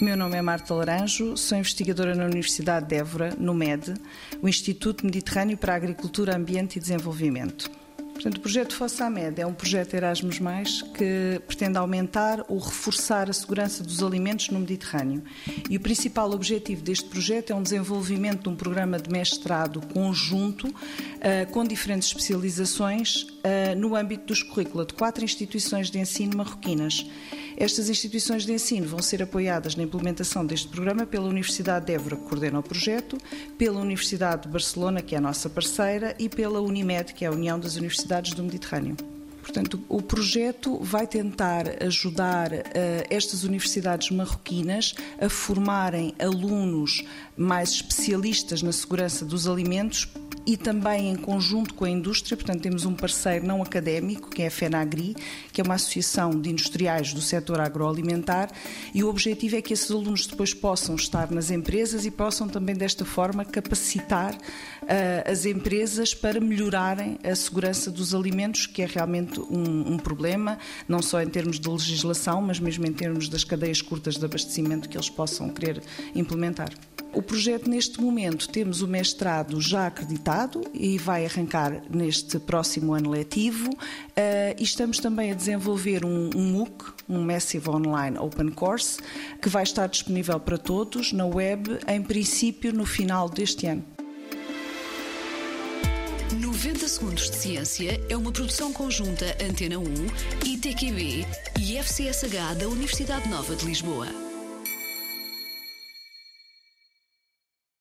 Meu nome é Marta Laranjo, sou investigadora na Universidade de Évora, no MED, o Instituto Mediterrâneo para a Agricultura, Ambiente e Desenvolvimento. Portanto, o projeto FOSSAMED é um projeto Erasmus+, que pretende aumentar ou reforçar a segurança dos alimentos no Mediterrâneo. E o principal objetivo deste projeto é um desenvolvimento de um programa de mestrado conjunto uh, com diferentes especializações uh, no âmbito dos currículos de quatro instituições de ensino marroquinas. Estas instituições de ensino vão ser apoiadas na implementação deste programa pela Universidade de Évora, que coordena o projeto, pela Universidade de Barcelona, que é a nossa parceira, e pela Unimed, que é a União das Universidades do Mediterrâneo. Portanto, o projeto vai tentar ajudar uh, estas universidades marroquinas a formarem alunos mais especialistas na segurança dos alimentos e também em conjunto com a indústria, portanto temos um parceiro não académico, que é a FENAGRI, que é uma associação de industriais do setor agroalimentar, e o objetivo é que esses alunos depois possam estar nas empresas e possam também desta forma capacitar uh, as empresas para melhorarem a segurança dos alimentos, que é realmente um, um problema, não só em termos de legislação, mas mesmo em termos das cadeias curtas de abastecimento que eles possam querer implementar. O projeto, neste momento, temos o mestrado já acreditado e vai arrancar neste próximo ano letivo. Uh, e estamos também a desenvolver um, um MOOC, um Massive Online Open Course, que vai estar disponível para todos na web, em princípio, no final deste ano. 90 Segundos de Ciência é uma produção conjunta Antena 1, ITQB e FCSH da Universidade Nova de Lisboa.